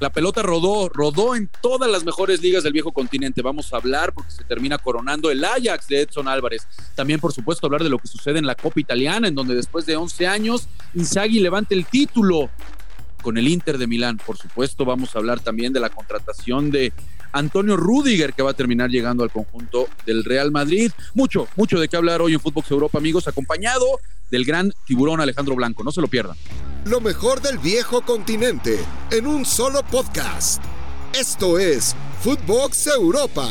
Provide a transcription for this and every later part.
La pelota rodó, rodó en todas las mejores ligas del viejo continente. Vamos a hablar porque se termina coronando el Ajax de Edson Álvarez. También, por supuesto, hablar de lo que sucede en la Copa Italiana, en donde después de 11 años, Inzaghi levanta el título con el Inter de Milán. Por supuesto, vamos a hablar también de la contratación de Antonio Rudiger, que va a terminar llegando al conjunto del Real Madrid. Mucho, mucho de qué hablar hoy en Footbox Europa, amigos, acompañado del gran tiburón Alejandro Blanco. No se lo pierdan. Lo mejor del viejo continente en un solo podcast. Esto es Footbox Europa.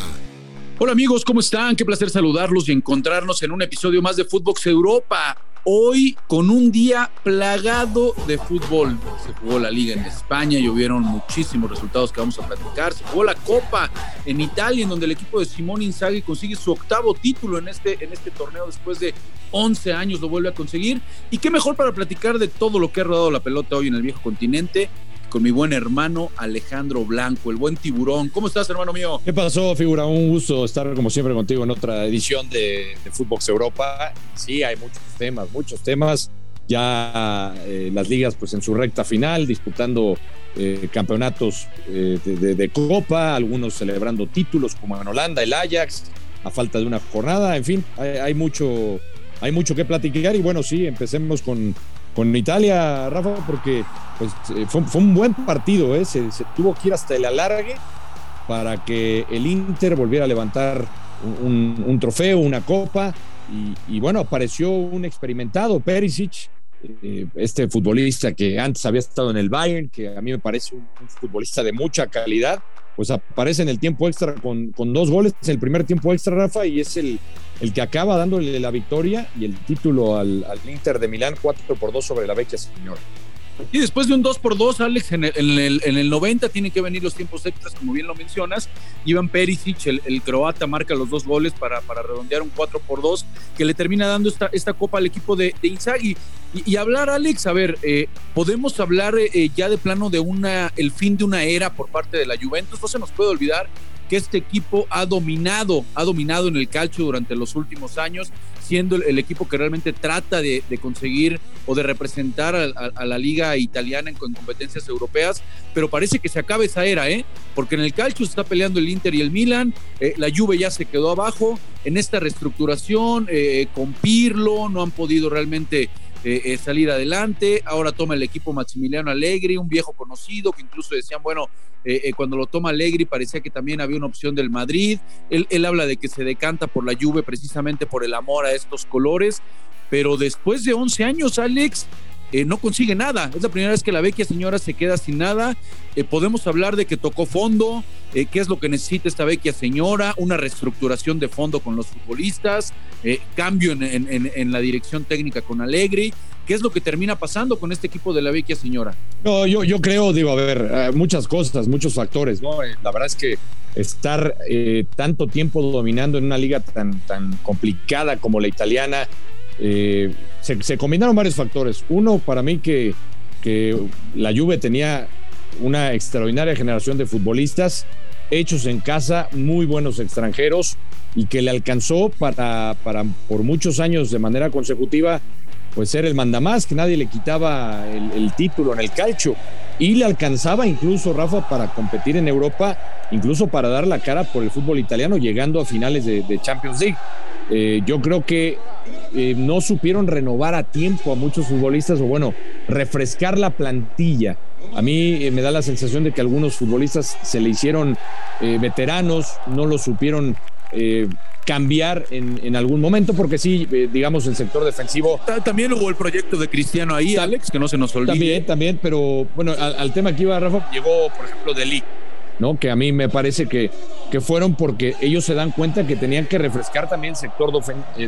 Hola amigos, ¿cómo están? Qué placer saludarlos y encontrarnos en un episodio más de Footbox Europa hoy con un día plagado de fútbol. Se jugó la liga en España y hubieron muchísimos resultados que vamos a platicar. Se jugó la Copa en Italia, en donde el equipo de Simón Inzaghi consigue su octavo título en este, en este torneo después de 11 años lo vuelve a conseguir. Y qué mejor para platicar de todo lo que ha rodado la pelota hoy en el viejo continente con mi buen hermano Alejandro Blanco, el buen tiburón. ¿Cómo estás, hermano mío? ¿Qué pasó, figura? Un gusto estar como siempre contigo en otra edición de, de Footbox Europa. Sí, hay muchos temas, muchos temas. Ya eh, las ligas pues en su recta final, disputando eh, campeonatos eh, de, Copa, algunos celebrando títulos como en Holanda, el Ajax, a falta de una jornada. En fin, hay, hay mucho, hay mucho que platicar y bueno, sí, empecemos con, con Italia, Rafa, porque pues, eh, fue, un buen partido, ¿eh? se, tuvo que ir hasta el alargue para que el Inter volviera a levantar un, trofeo, una copa, y, bueno, apareció un experimentado, Perisic, este futbolista que antes había estado en el Bayern, que a mí me parece un, futbolista de mucha calidad, pues aparece en el tiempo extra con, con dos goles, el primer tiempo extra, Rafa, y es el, el que acaba dándole la victoria y el título al, al Inter de Milán 4 por 2 sobre la vecchia señora. Y después de un 2 por 2 Alex, en el, en, el, en el, 90 tienen que venir los tiempos extras, como bien lo mencionas. Iván Perisic, el, el croata, marca los dos goles para, para, redondear un 4 por 2 que le termina dando esta, esta copa al equipo de, de Inzaghi. Y, y, hablar, Alex, a ver, eh, podemos hablar eh, ya de plano de una, el fin de una era por parte de la Juventus. No se nos puede olvidar que este equipo ha dominado, ha dominado en el calcio durante los últimos años, siendo el, equipo que realmente trata de, conseguir o de representar a, la liga italiana en, en, competencias europeas, pero parece que se acaba esa era, ¿eh? Porque en el calcio se está peleando el Inter y el Milan, eh, la Juve ya se quedó abajo, en esta reestructuración, eh, con Pirlo, no han podido realmente eh, eh, salir adelante. Ahora toma el equipo Maximiliano Allegri, un viejo conocido que incluso decían, bueno, eh, cuando lo toma Allegri parecía que también había una opción del Madrid. Él, él, habla de que se decanta por la Juve precisamente por el amor a estos colores, pero después de 11 años, Alex, eh, no consigue nada. Es la primera vez que la vecchia señora se queda sin nada. Eh, podemos hablar de que tocó fondo, eh, qué es lo que necesita esta vecchia señora, una reestructuración de fondo con los futbolistas, cambio en, la dirección técnica con Allegri. ¿Qué es lo que termina pasando con este equipo de la vecchia señora? No, yo, yo creo, digo, a ver, muchas cosas, muchos factores, ¿no? La verdad es que estar tanto tiempo dominando en una liga tan, tan complicada como la italiana, eh, se, combinaron varios factores. Uno, para mí, que, que, la Juve tenía una extraordinaria generación de futbolistas hechos en casa, muy buenos extranjeros, y que le alcanzó para, para por muchos años de manera consecutiva, pues ser el mandamás, que nadie le quitaba el, el título en el calcio. Y le alcanzaba incluso, Rafa, para competir en Europa, incluso para dar la cara por el fútbol italiano, llegando a finales de, Champions League. Eh, yo creo que eh, no supieron renovar a tiempo a muchos futbolistas o bueno, refrescar la plantilla. A mí eh, me da la sensación de que algunos futbolistas se le hicieron veteranos, no lo supieron cambiar en, en, algún momento, porque sí, digamos, el sector defensivo. También hubo el proyecto de Cristiano ahí, Alex, que no se nos olvide. También, también, pero bueno, al, al tema que iba Rafa, llegó, por ejemplo, Deli. ¿no? Que a mí me parece que, que fueron porque ellos se dan cuenta que tenían que refrescar también el sector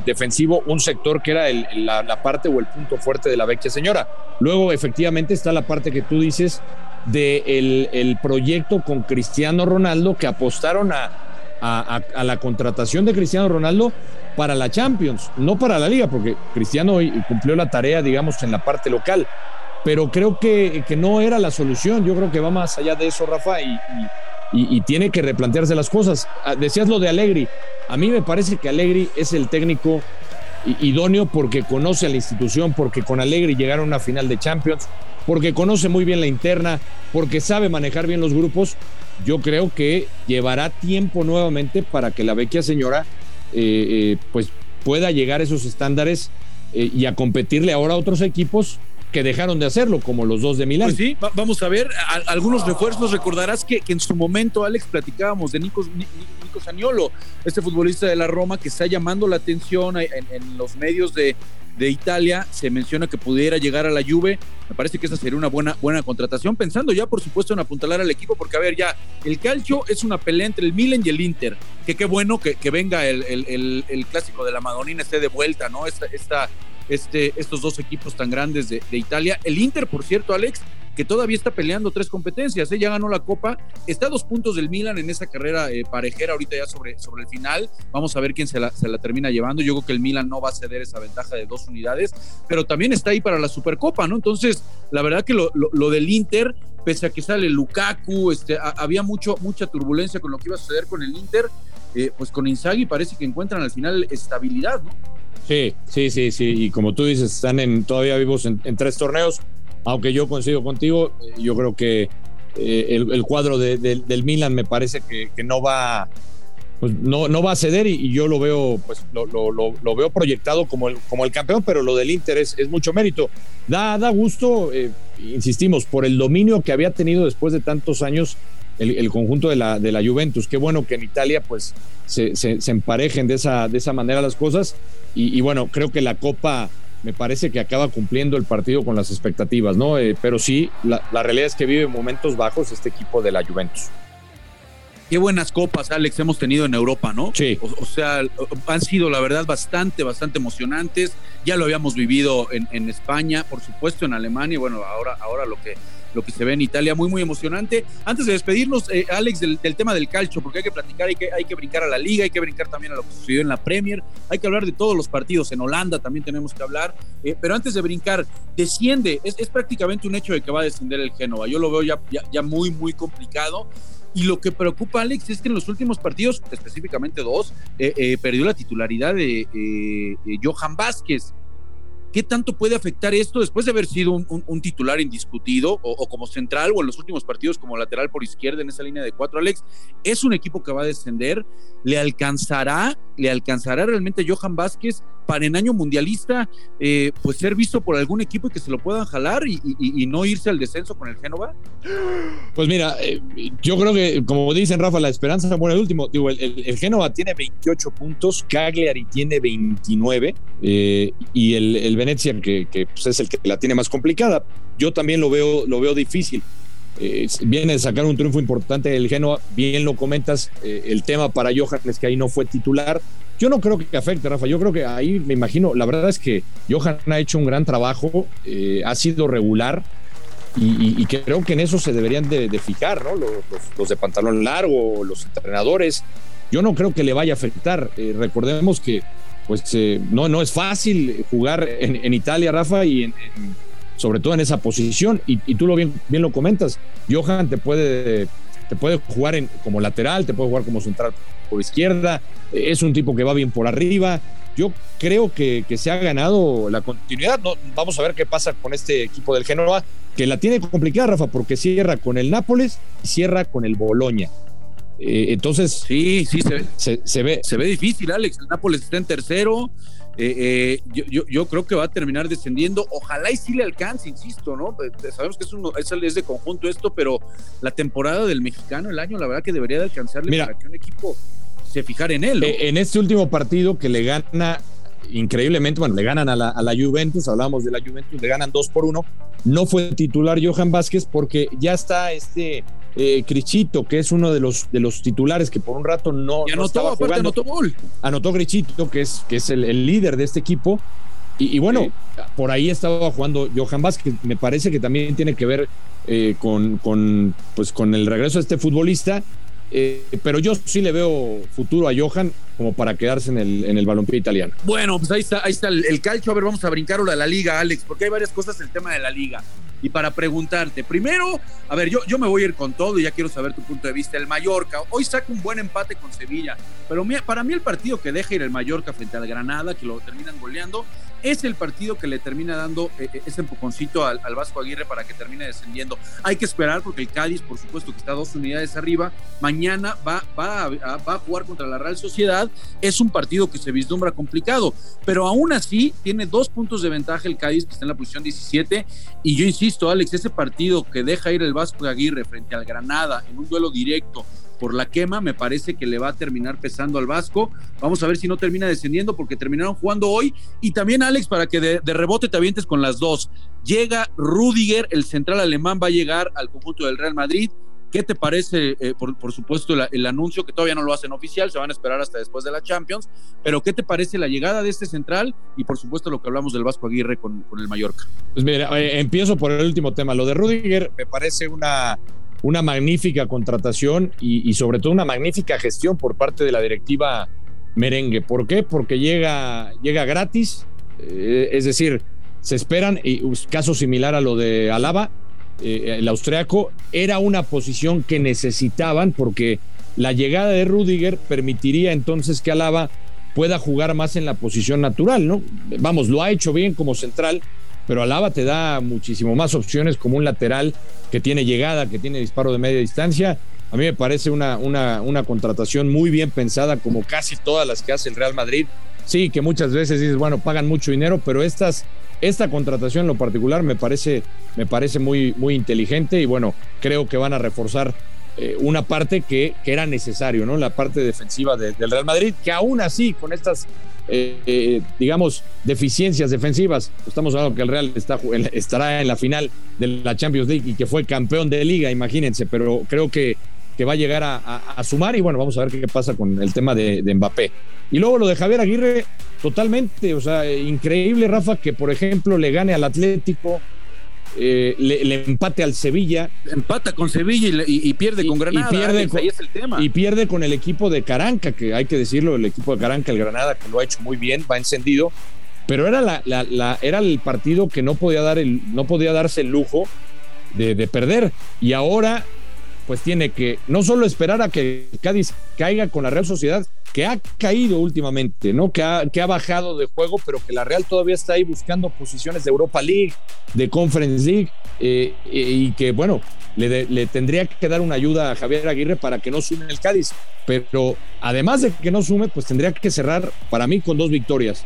defensivo, un sector que era el, la, la, parte o el punto fuerte de la vecchia señora. Luego, efectivamente, está la parte que tú dices del de el proyecto con Cristiano Ronaldo, que apostaron a, a, la contratación de Cristiano Ronaldo para la Champions, no para la liga, porque Cristiano cumplió la tarea, digamos, en la parte local pero creo que, que, no era la solución. Yo creo que va más allá de eso, Rafa, y, y, tiene que replantearse las cosas. Decías lo de Allegri. A mí me parece que Allegri es el técnico idóneo porque conoce a la institución, porque con Allegri llegaron a una final de Champions, porque conoce muy bien la interna, porque sabe manejar bien los grupos, yo creo que llevará tiempo nuevamente para que la vecchia señora eh, eh, pues pueda llegar a esos estándares eh, y a competirle ahora a otros equipos que dejaron de hacerlo, como los dos de Milán. Pues sí, vamos a ver algunos refuerzos. Recordarás que, en su momento, Alex, platicábamos de Nico, Nico Saniolo, este futbolista de la Roma que está llamando la atención en, los medios de, Italia. Se menciona que pudiera llegar a la Juve. Me parece que esa sería una buena, buena contratación, pensando ya, por supuesto, en apuntalar al equipo, porque, a ver, ya, el calcio es una pelea entre el Milan y el Inter. Que qué bueno que, venga el, el, clásico de la Madonina, esté de vuelta, ¿no? Esta este, estos dos equipos tan grandes de, Italia. El Inter, por cierto, Alex, que todavía está peleando tres competencias, ¿eh? ya ganó la Copa, está a dos puntos del Milan en esa carrera eh, parejera ahorita ya sobre, sobre el final, vamos a ver quién se la, se la termina llevando, yo creo que el Milan no va a ceder esa ventaja de dos unidades, pero también está ahí para la Supercopa, ¿no? Entonces, la verdad que lo, lo, del Inter, pese a que sale Lukaku, este, había mucho, mucha turbulencia con lo que iba a suceder con el Inter, eh, pues con Inzaghi parece que encuentran al final estabilidad, ¿no? Sí, sí, sí, sí. Y como tú dices, están en, todavía vivos en, tres torneos. Aunque yo coincido contigo, eh, yo creo que eh, el, cuadro del Milan me parece que, no va. Pues no, va a ceder y, yo lo veo, pues lo, veo proyectado como el, campeón, pero lo del Inter es, mucho mérito. Da, da gusto, eh, insistimos, por el dominio que había tenido después de tantos años el, conjunto de la, de la Juventus. Qué bueno que en Italia pues se, se, emparejen de esa, de esa manera las cosas. Y, bueno, creo que la Copa me parece que acaba cumpliendo el partido con las expectativas, ¿no? Eh, pero sí, la, la, realidad es que vive momentos bajos este equipo de la Juventus. Qué buenas copas, Alex, hemos tenido en Europa, ¿no? Sí. O, sea, han sido, la verdad, bastante, bastante emocionantes. Ya lo habíamos vivido en, en España, por supuesto, en Alemania. Bueno, ahora, ahora lo que lo que se ve en Italia, muy, muy emocionante. Antes de despedirnos, eh, Alex, del, tema del calcio, porque hay que platicar, hay que, hay que brincar a la liga, hay que brincar también a lo que sucedió en la Premier, hay que hablar de todos los partidos, en Holanda también tenemos que hablar, eh, pero antes de brincar, desciende, es, prácticamente un hecho de que va a descender el Génova, yo lo veo ya, ya, muy, muy complicado. Y lo que preocupa, Alex, es que en los últimos partidos, específicamente dos, eh, perdió la titularidad de Johan Vázquez. ¿Qué tanto puede afectar esto después de haber sido un, titular indiscutido o, como central o en los últimos partidos como lateral por izquierda en esa línea de cuatro, Alex? Es un equipo que va a descender. ¿Le alcanzará, le alcanzará realmente Johan Vázquez para en año mundialista eh, pues ser visto por algún equipo y que se lo puedan jalar y, no irse al descenso con el Génova? Pues mira, eh, yo creo que como dicen Rafa, la esperanza bueno el último. Digo, el, Génova tiene 28 puntos, Cagliari tiene 29 eh, y el, Venecia que, pues, es el que la tiene más complicada. Yo también lo veo, lo veo difícil. viene de sacar un triunfo importante el Genoa, bien lo comentas, el tema para Johan es que ahí no fue titular, yo no creo que afecte, Rafa. Yo creo que ahí me imagino, la verdad es que Johan ha hecho un gran trabajo, eh, ha sido regular y, creo que en eso se deberían de, fijar, ¿no? Los, de pantalón largo, los entrenadores. Yo no creo que le vaya a afectar. Eh, recordemos que pues eh, no, no es fácil jugar en, Italia, Rafa, y sobre todo en esa posición. Y, tú lo bien, bien lo comentas. Johan te puede te puede jugar en, como lateral, te puede jugar como central por izquierda, es un tipo que va bien por arriba. Yo creo que, se ha ganado la continuidad. vamos a ver qué pasa con este equipo del Genoa, que la tiene complicada, Rafa, porque cierra con el Nápoles y cierra con el Boloña. Eh, entonces, sí, sí, se, ve. Se ve difícil, Alex. El Nápoles está en tercero. Eh, eh, yo, creo que va a terminar descendiendo. Ojalá y sí le alcance, insisto, ¿no? Sabemos que es, un, es, de conjunto esto, pero la temporada del mexicano, el año, la verdad que debería de alcanzarle para que un equipo se fijara en él. En este último partido que le gana increíblemente, bueno, le ganan a la, a la Juventus, hablamos de la Juventus, le ganan dos por uno. No fue titular Johan Vázquez porque ya está este eh, Crichito, que es uno de los, de los titulares que por un rato no, y anotó, estaba jugando. Anotó gol. Anotó Crichito, que es, que es el, líder de este equipo. Y, bueno, por ahí estaba jugando Johan Vázquez. Me parece que también tiene que ver eh, con, con, pues, con el regreso de este futbolista eh, pero yo sí le veo futuro a Johan como para quedarse en el, en el balompié italiano. Bueno, pues ahí está, ahí está el, calcio. A ver, vamos a brincar a la liga, Alex, porque hay varias cosas el tema de la liga. Y para preguntarte, primero, a ver, yo, yo me voy a ir con todo y ya quiero saber tu punto de vista. El Mallorca, hoy saca un buen empate con Sevilla, pero para mí el partido que deja ir el Mallorca frente al Granada, que lo terminan goleando, es el partido que le termina dando eh, eh, ese empujoncito al, Vasco Aguirre para que termine descendiendo. Hay que esperar porque el Cádiz, por supuesto, que está dos unidades arriba, mañana va, va, a, va a jugar contra la Real Sociedad. Es un partido que se vislumbra complicado, pero aún así tiene dos puntos de ventaja el Cádiz, que está en la posición 17. Y yo insisto, Alex, ese partido que deja ir el Vasco Aguirre frente al Granada en un duelo directo por la quema, me parece que le va a terminar pesando al Vasco. Vamos a ver si no termina descendiendo porque terminaron jugando hoy. Y también, Alex, para que de, rebote te avientes con las dos. Llega Rudiger, el central alemán va a llegar al conjunto del Real Madrid. ¿Qué te parece, eh, por, supuesto, el, anuncio que todavía no lo hacen oficial, se van a esperar hasta después de la Champions, pero qué te parece la llegada de este central y por supuesto lo que hablamos del Vasco Aguirre con, con el Mallorca? Pues mira, eh, empiezo por el último tema. Lo de Rudiger me parece una una magnífica contratación y, sobre todo una magnífica gestión por parte de la directiva merengue. ¿Por qué? Porque llega, llega gratis, eh, es decir, se esperan, y caso similar a lo de Alaba, eh, el austriaco, era una posición que necesitaban porque la llegada de Rudiger permitiría entonces que Alaba pueda jugar más en la posición natural, ¿no? Vamos, lo ha hecho bien como central, pero Alaba te da muchísimo más opciones como un lateral que tiene llegada, que tiene disparo de media distancia. A mí me parece una, una, una contratación muy bien pensada, como casi todas las que hace el Real Madrid. Sí, que muchas veces dices, bueno, pagan mucho dinero, pero estas, esta contratación en lo particular me parece, me parece muy, muy inteligente y bueno, creo que van a reforzar eh, una parte que, que, era necesario, ¿no? La parte defensiva del Real Madrid, que aún así, con estas eh, eh, digamos, deficiencias defensivas. Estamos hablando que el Real está, estará en la final de la Champions League y que fue campeón de liga, imagínense, pero creo que, que va a llegar a, sumar y bueno, vamos a ver qué pasa con el tema de, de Mbappé. Y luego lo de Javier Aguirre, totalmente, o sea, increíble, Rafa, que por ejemplo le gane al Atlético, eh, le, empate al Sevilla. Empata con Sevilla y, pierde con Granada. Y pierde, con, es el tema. y pierde con el equipo de Caranca, que hay que decirlo, el equipo de Caranca, el Granada, que lo ha hecho muy bien, va encendido. Pero era, la, era el partido que no podía, dar el, no podía darse el lujo de, de perder. Y ahora pues tiene que no solo esperar a que Cádiz caiga con la Real Sociedad, que ha caído últimamente, ¿no? Que ha, bajado de juego, pero que la Real todavía está ahí buscando posiciones de Europa League, de Conference League, eh, y que, bueno, le, le, tendría que dar una ayuda a Javier Aguirre para que no sume el Cádiz. Pero además de que no sume, pues tendría que cerrar para mí con dos victorias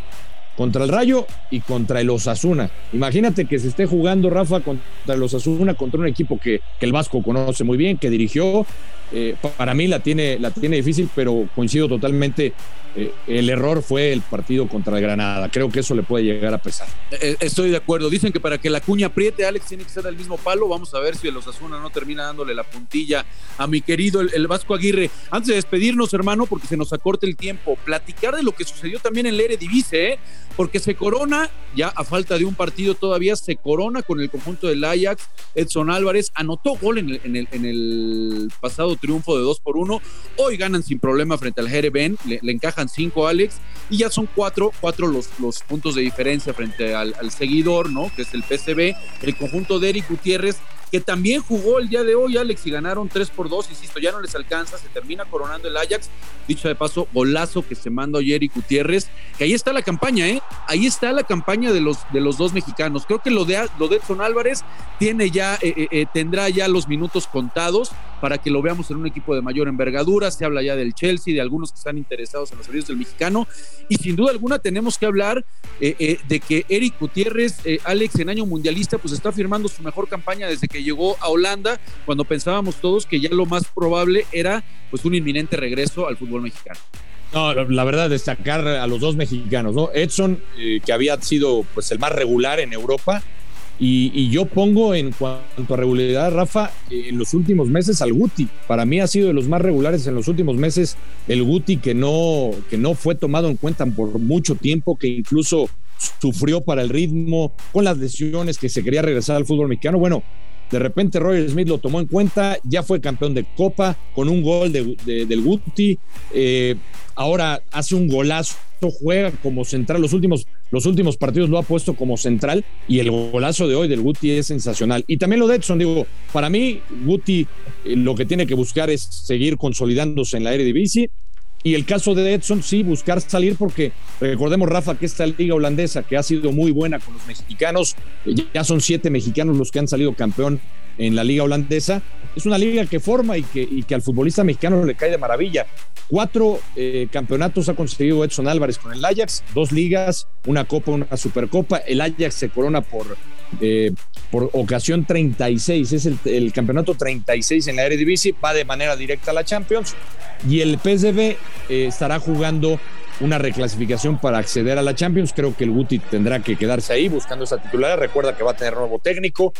contra el Rayo y contra el Osasuna. Imagínate que se esté jugando Rafa contra el Osasuna, contra un equipo que, el Vasco conoce muy bien, que dirigió. Eh, para mí la tiene, la tiene difícil, pero coincido totalmente eh, el error fue el partido contra el Granada. Creo que eso le puede llegar a pesar. Eh, estoy de acuerdo. Dicen que para que la cuña apriete, Alex tiene que ser del mismo palo. Vamos a ver si el Osasuna no termina dándole la puntilla a mi querido el, Vasco Aguirre. Antes de despedirnos, hermano, porque se nos acorta el tiempo, platicar de lo que sucedió también en el Eredivisie, ¿eh? porque se corona, ya a falta de un partido todavía, se corona con el conjunto del Ajax. Edson Álvarez anotó gol en el, en el, pasado triunfo de 2 por 1. Hoy ganan sin problema frente al Jereben, le, le encajan cinco Alex y ya son cuatro, cuatro los, los puntos de diferencia frente al, seguidor, ¿no? Que es el PCB, el conjunto de Eric Gutiérrez que también jugó el día de hoy, Alex, y ganaron 3 por 2, insisto, ya no les alcanza, se termina coronando el Ajax, dicho de paso, golazo que se mandó ayer y Gutiérrez, que ahí está la campaña, ¿eh? Ahí está la campaña de los, de los dos mexicanos. Creo que lo de, lo de Edson Álvarez tiene ya, eh, eh, eh, tendrá ya los minutos contados para que lo veamos en un equipo de mayor envergadura, se habla ya del Chelsea, de algunos que están interesados en los servicios del mexicano, y sin duda alguna tenemos que hablar de que Eric Gutiérrez, Alex, en año mundialista, pues está firmando su mejor campaña desde que llegó a Holanda cuando pensábamos todos que ya lo más probable era pues un inminente regreso al fútbol mexicano. No, la verdad, destacar a los dos mexicanos, ¿no? Edson, eh, que había sido pues el más regular en Europa, y, yo pongo en cuanto a regularidad, Rafa, en los últimos meses al Guti. Para mí ha sido de los más regulares en los últimos meses el Guti que no, que no fue tomado en cuenta por mucho tiempo, que incluso sufrió para el ritmo con las lesiones, que se quería regresar al fútbol mexicano. Bueno, de repente Roger Smith lo tomó en cuenta, ya fue campeón de Copa con un gol de, del Guti. Eh, ahora hace un golazo, juega como central. Los últimos, los últimos partidos lo ha puesto como central y el golazo de hoy del Guti es sensacional. Y también lo de Edson, digo, para mí, Guti eh, lo que tiene que buscar es seguir consolidándose en la Eredivisie Y el caso de Edson, sí, buscar salir porque recordemos, Rafa, que esta liga holandesa, que ha sido muy buena con los mexicanos, ya son siete mexicanos los que han salido campeón en la liga holandesa, es una liga que forma y que, y que al futbolista mexicano le cae de maravilla. Cuatro eh, campeonatos ha conseguido Edson Álvarez con el Ajax, dos ligas, una copa, una supercopa. El Ajax se corona por, eh, por ocasión 36, es el, campeonato 36 en la Eredivisie, va de manera directa a la Champions y el PSV eh, estará jugando una reclasificación para acceder a la Champions. Creo que el Guti tendrá que quedarse ahí buscando esa titularidad. Recuerda que va a tener nuevo técnico.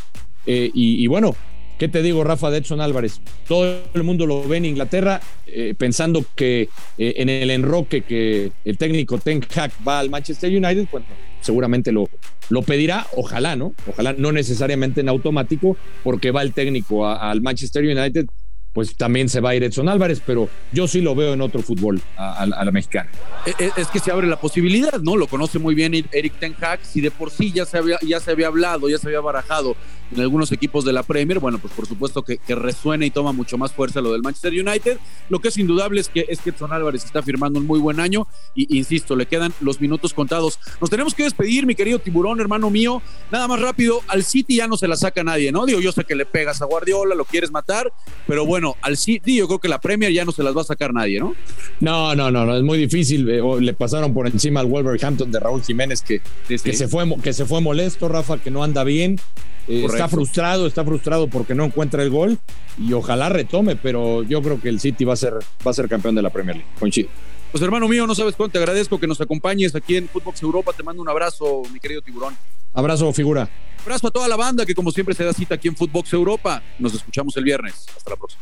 y, bueno, ¿Qué te digo, Rafa de Edson Álvarez? Todo el mundo lo ve en Inglaterra eh, pensando que eh, en el enroque que el técnico Ten Hag va al Manchester United, bueno, seguramente lo, lo pedirá, ojalá, ¿no? Ojalá no necesariamente en automático, porque va el técnico al Manchester United pues también se va a ir Edson Álvarez, pero yo sí lo veo en otro fútbol a, la mexicana. E, e, es, que se abre la posibilidad, ¿no? Lo conoce muy bien Eric Ten Hag, si de por sí ya se había, ya se había hablado, ya se había barajado en algunos equipos de la Premier, bueno, pues por supuesto que, que resuena y toma mucho más fuerza lo del Manchester United. Lo que es indudable es que, es que Edson Álvarez está firmando un muy buen año y insisto, le quedan los minutos contados. Nos tenemos que despedir, mi querido tiburón, hermano mío. Nada más rápido, al City ya no se la saca nadie, ¿no? Digo, yo sé que le pegas a Guardiola, lo quieres matar, pero bueno, al City yo creo que la Premier ya no se las va a sacar nadie, ¿no? No, no, no, no es muy difícil. Eh, le pasaron por encima al Wolverhampton de Raúl Jiménez que, que, se, fue, que se fue molesto, Rafa, que no anda bien. Eh, está frustrado, está frustrado porque no encuentra el gol y ojalá retome, pero yo creo que el City va a ser, va a ser campeón de la Premier League. Pues hermano mío, no sabes cuánto te agradezco que nos acompañes aquí en Footbox Europa. Te mando un abrazo, mi querido tiburón. Abrazo, figura. Abrazo a toda la banda que como siempre se da cita aquí en Footbox Europa. Nos escuchamos el viernes. Hasta la próxima.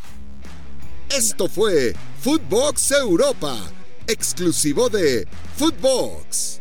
Esto fue Footbox Europa, exclusivo de Footbox.